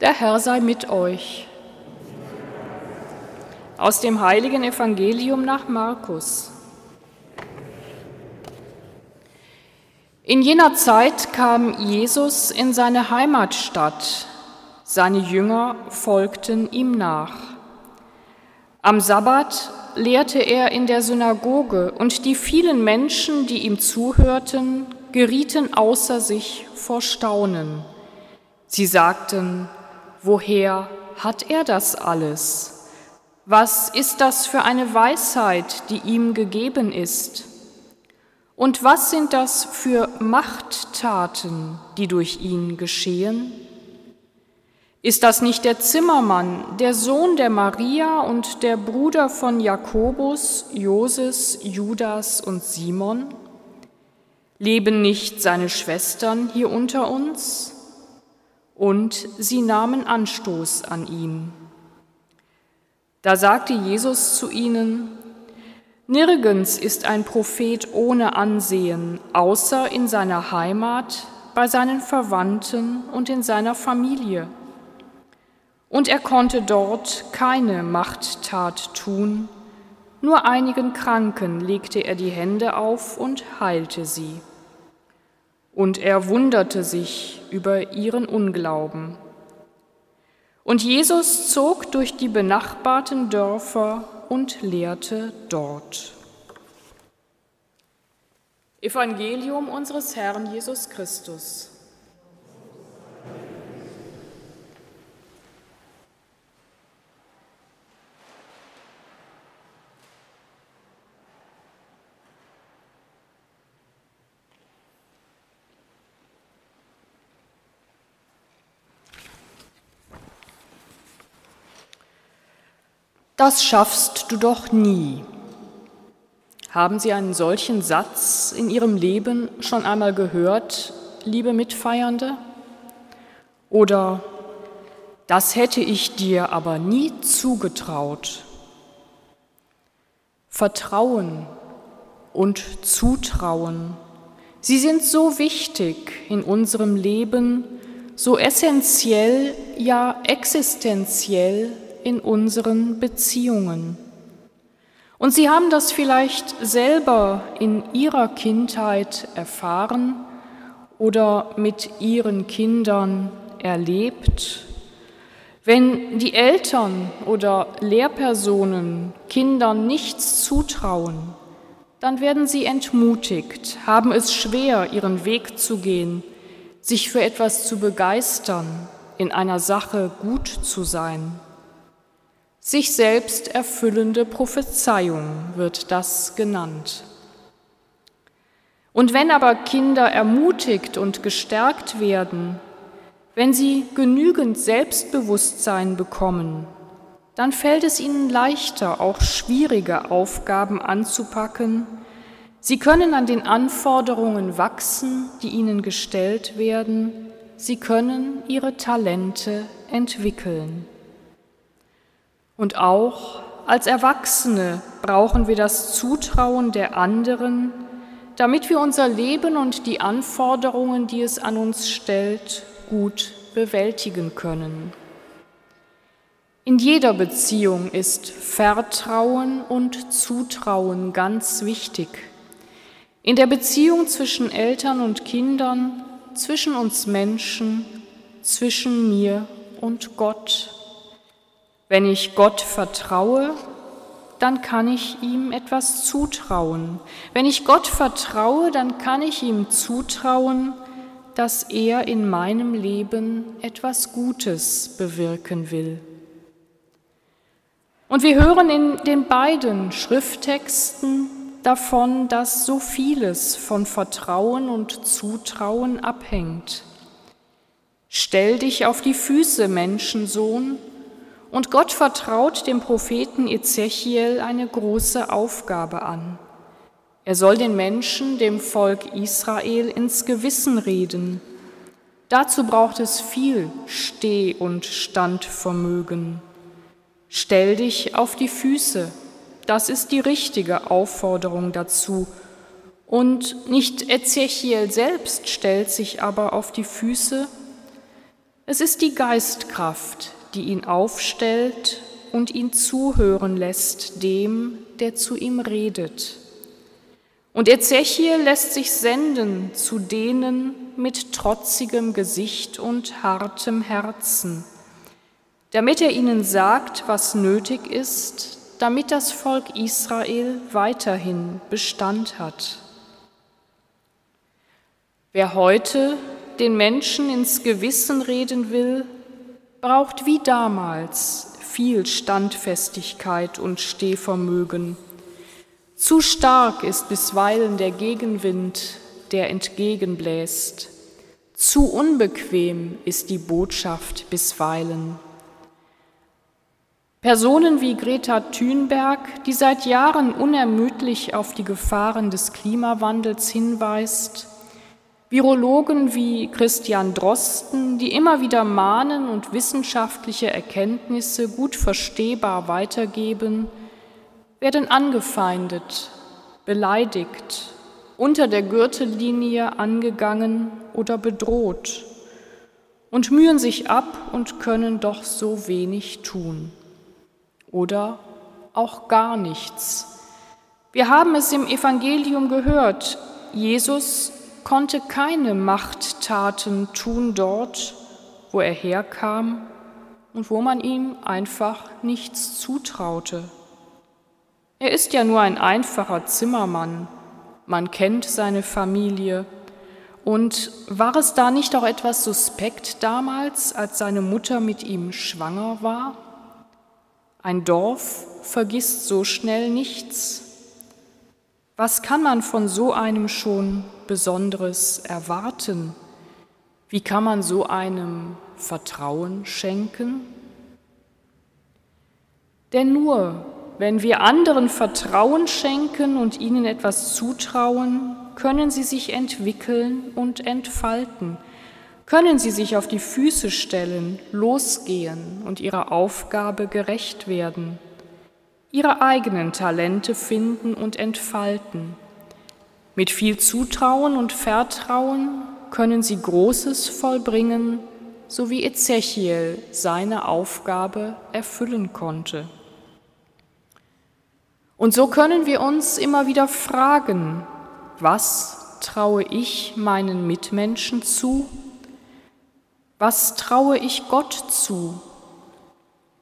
Der Herr sei mit euch. Aus dem heiligen Evangelium nach Markus. In jener Zeit kam Jesus in seine Heimatstadt. Seine Jünger folgten ihm nach. Am Sabbat lehrte er in der Synagoge und die vielen Menschen, die ihm zuhörten, gerieten außer sich vor Staunen. Sie sagten, woher hat er das alles? Was ist das für eine Weisheit, die ihm gegeben ist? Und was sind das für Machttaten, die durch ihn geschehen? Ist das nicht der Zimmermann, der Sohn der Maria und der Bruder von Jakobus, Joses, Judas und Simon? Leben nicht seine Schwestern hier unter uns? Und sie nahmen Anstoß an ihm. Da sagte Jesus zu ihnen, Nirgends ist ein Prophet ohne Ansehen, außer in seiner Heimat, bei seinen Verwandten und in seiner Familie. Und er konnte dort keine Machttat tun, nur einigen Kranken legte er die Hände auf und heilte sie. Und er wunderte sich über ihren Unglauben. Und Jesus zog durch die benachbarten Dörfer und lehrte dort. Evangelium unseres Herrn Jesus Christus. Das schaffst du doch nie. Haben Sie einen solchen Satz in Ihrem Leben schon einmal gehört, liebe Mitfeiernde? Oder das hätte ich dir aber nie zugetraut. Vertrauen und Zutrauen, sie sind so wichtig in unserem Leben, so essentiell, ja existenziell in unseren Beziehungen. Und Sie haben das vielleicht selber in Ihrer Kindheit erfahren oder mit Ihren Kindern erlebt. Wenn die Eltern oder Lehrpersonen Kindern nichts zutrauen, dann werden sie entmutigt, haben es schwer, ihren Weg zu gehen, sich für etwas zu begeistern, in einer Sache gut zu sein. Sich selbst erfüllende Prophezeiung wird das genannt. Und wenn aber Kinder ermutigt und gestärkt werden, wenn sie genügend Selbstbewusstsein bekommen, dann fällt es ihnen leichter, auch schwierige Aufgaben anzupacken. Sie können an den Anforderungen wachsen, die ihnen gestellt werden. Sie können ihre Talente entwickeln. Und auch als Erwachsene brauchen wir das Zutrauen der anderen, damit wir unser Leben und die Anforderungen, die es an uns stellt, gut bewältigen können. In jeder Beziehung ist Vertrauen und Zutrauen ganz wichtig. In der Beziehung zwischen Eltern und Kindern, zwischen uns Menschen, zwischen mir und Gott. Wenn ich Gott vertraue, dann kann ich ihm etwas zutrauen. Wenn ich Gott vertraue, dann kann ich ihm zutrauen, dass er in meinem Leben etwas Gutes bewirken will. Und wir hören in den beiden Schrifttexten davon, dass so vieles von Vertrauen und Zutrauen abhängt. Stell dich auf die Füße, Menschensohn, und Gott vertraut dem Propheten Ezechiel eine große Aufgabe an. Er soll den Menschen, dem Volk Israel, ins Gewissen reden. Dazu braucht es viel Steh- und Standvermögen. Stell dich auf die Füße, das ist die richtige Aufforderung dazu. Und nicht Ezechiel selbst stellt sich aber auf die Füße, Es ist die Geistkraft, die ihn aufstellt und ihn zuhören lässt dem, der zu ihm redet. Und Ezechiel lässt sich senden zu denen mit trotzigem Gesicht und hartem Herzen, damit er ihnen sagt, was nötig ist, damit das Volk Israel weiterhin Bestand hat. Wer heute den Menschen ins Gewissen reden will, braucht wie damals viel Standfestigkeit und Stehvermögen. Zu stark ist bisweilen der Gegenwind, der entgegenbläst. Zu unbequem ist die Botschaft bisweilen. Personen wie Greta Thunberg, die seit Jahren unermüdlich auf die Gefahren des Klimawandels hinweist, Virologen wie Christian Drosten, die immer wieder mahnen und wissenschaftliche Erkenntnisse gut verstehbar weitergeben, werden angefeindet, beleidigt, unter der Gürtellinie angegangen oder bedroht und mühen sich ab und können doch so wenig tun. Oder auch gar nichts. Wir haben es im Evangelium gehört, Jesus konnte keine Machttaten tun dort, wo er herkam und wo man ihm einfach nichts zutraute. Er ist ja nur ein einfacher Zimmermann, man kennt seine Familie. Und war es da nicht auch etwas suspekt damals, als seine Mutter mit ihm schwanger war? Ein Dorf vergisst so schnell nichts. Was kann man von so einem schon Besonderes erwarten? Wie kann man so einem Vertrauen schenken? Denn nur wenn wir anderen Vertrauen schenken und ihnen etwas zutrauen, können sie sich entwickeln und entfalten, können sie sich auf die Füße stellen, losgehen und ihrer Aufgabe gerecht werden ihre eigenen Talente finden und entfalten. Mit viel Zutrauen und Vertrauen können sie Großes vollbringen, so wie Ezechiel seine Aufgabe erfüllen konnte. Und so können wir uns immer wieder fragen, was traue ich meinen Mitmenschen zu? Was traue ich Gott zu?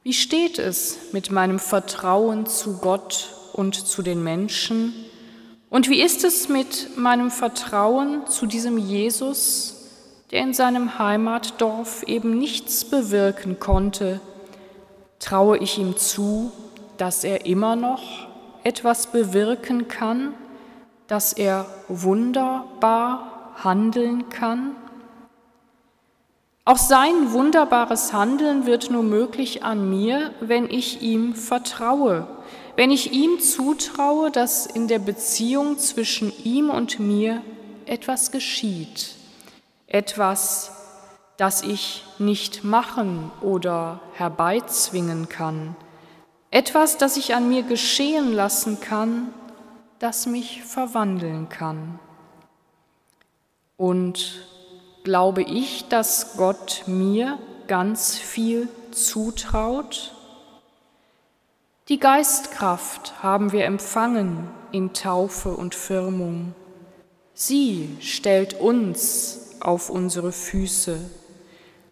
Wie steht es mit meinem Vertrauen zu Gott und zu den Menschen? Und wie ist es mit meinem Vertrauen zu diesem Jesus, der in seinem Heimatdorf eben nichts bewirken konnte? Traue ich ihm zu, dass er immer noch etwas bewirken kann, dass er wunderbar handeln kann? Auch sein wunderbares Handeln wird nur möglich an mir, wenn ich ihm vertraue, wenn ich ihm zutraue, dass in der Beziehung zwischen ihm und mir etwas geschieht, etwas, das ich nicht machen oder herbeizwingen kann, etwas, das ich an mir geschehen lassen kann, das mich verwandeln kann. Und glaube ich, dass Gott mir ganz viel zutraut? Die Geistkraft haben wir empfangen in Taufe und Firmung. Sie stellt uns auf unsere Füße.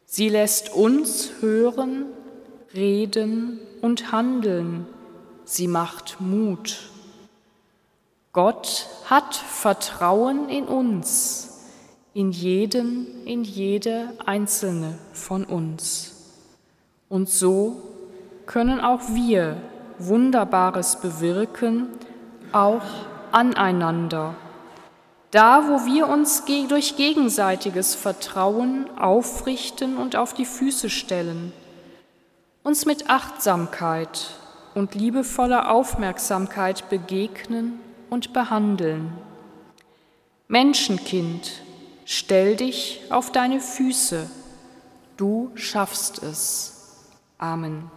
Sie lässt uns hören, reden und handeln. Sie macht Mut. Gott hat Vertrauen in uns in jeden, in jede einzelne von uns. Und so können auch wir Wunderbares bewirken, auch aneinander. Da, wo wir uns durch gegenseitiges Vertrauen aufrichten und auf die Füße stellen, uns mit Achtsamkeit und liebevoller Aufmerksamkeit begegnen und behandeln. Menschenkind, Stell dich auf deine Füße, du schaffst es. Amen.